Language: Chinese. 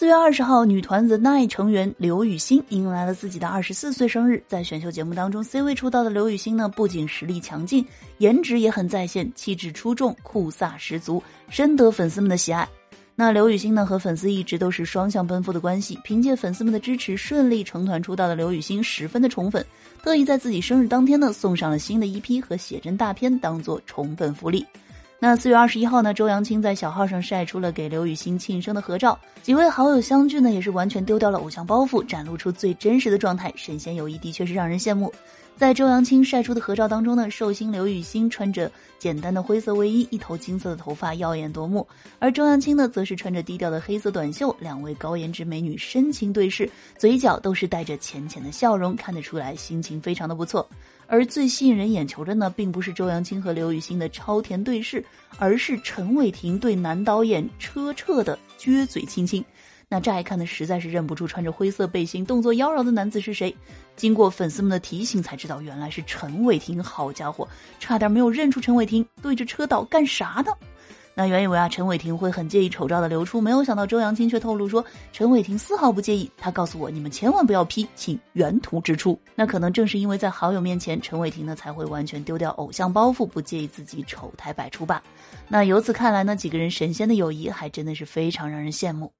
四月二十号，女团 The Nine 成员刘雨昕迎来了自己的二十四岁生日。在选秀节目当中，C 位出道的刘雨昕呢，不仅实力强劲，颜值也很在线，气质出众，酷飒十足，深得粉丝们的喜爱。那刘雨昕呢，和粉丝一直都是双向奔赴的关系。凭借粉丝们的支持，顺利成团出道的刘雨昕十分的宠粉，特意在自己生日当天呢，送上了新的一批和写真大片，当做宠粉福利。那四月二十一号呢，周扬青在小号上晒出了给刘雨昕庆生的合照，几位好友相聚呢，也是完全丢掉了偶像包袱，展露出最真实的状态，神仙友谊的确是让人羡慕。在周扬青晒出的合照当中呢，寿星刘雨昕穿着简单的灰色卫衣，一头金色的头发耀眼夺目，而周扬青呢，则是穿着低调的黑色短袖，两位高颜值美女深情对视，嘴角都是带着浅浅的笑容，看得出来心情非常的不错。而最吸引人眼球的呢，并不是周扬青和刘雨昕的超甜对视，而是陈伟霆对男导演车澈的撅嘴亲亲。那乍一看呢，实在是认不出穿着灰色背心、动作妖娆的男子是谁。经过粉丝们的提醒，才知道原来是陈伟霆。好家伙，差点没有认出陈伟霆，对着车导干啥呢？那原以为啊，陈伟霆会很介意丑照的流出，没有想到周扬青却透露说，陈伟霆丝毫不介意。他告诉我，你们千万不要 P，请原图直出。那可能正是因为在好友面前，陈伟霆呢才会完全丢掉偶像包袱，不介意自己丑态百出吧。那由此看来呢，几个人神仙的友谊还真的是非常让人羡慕。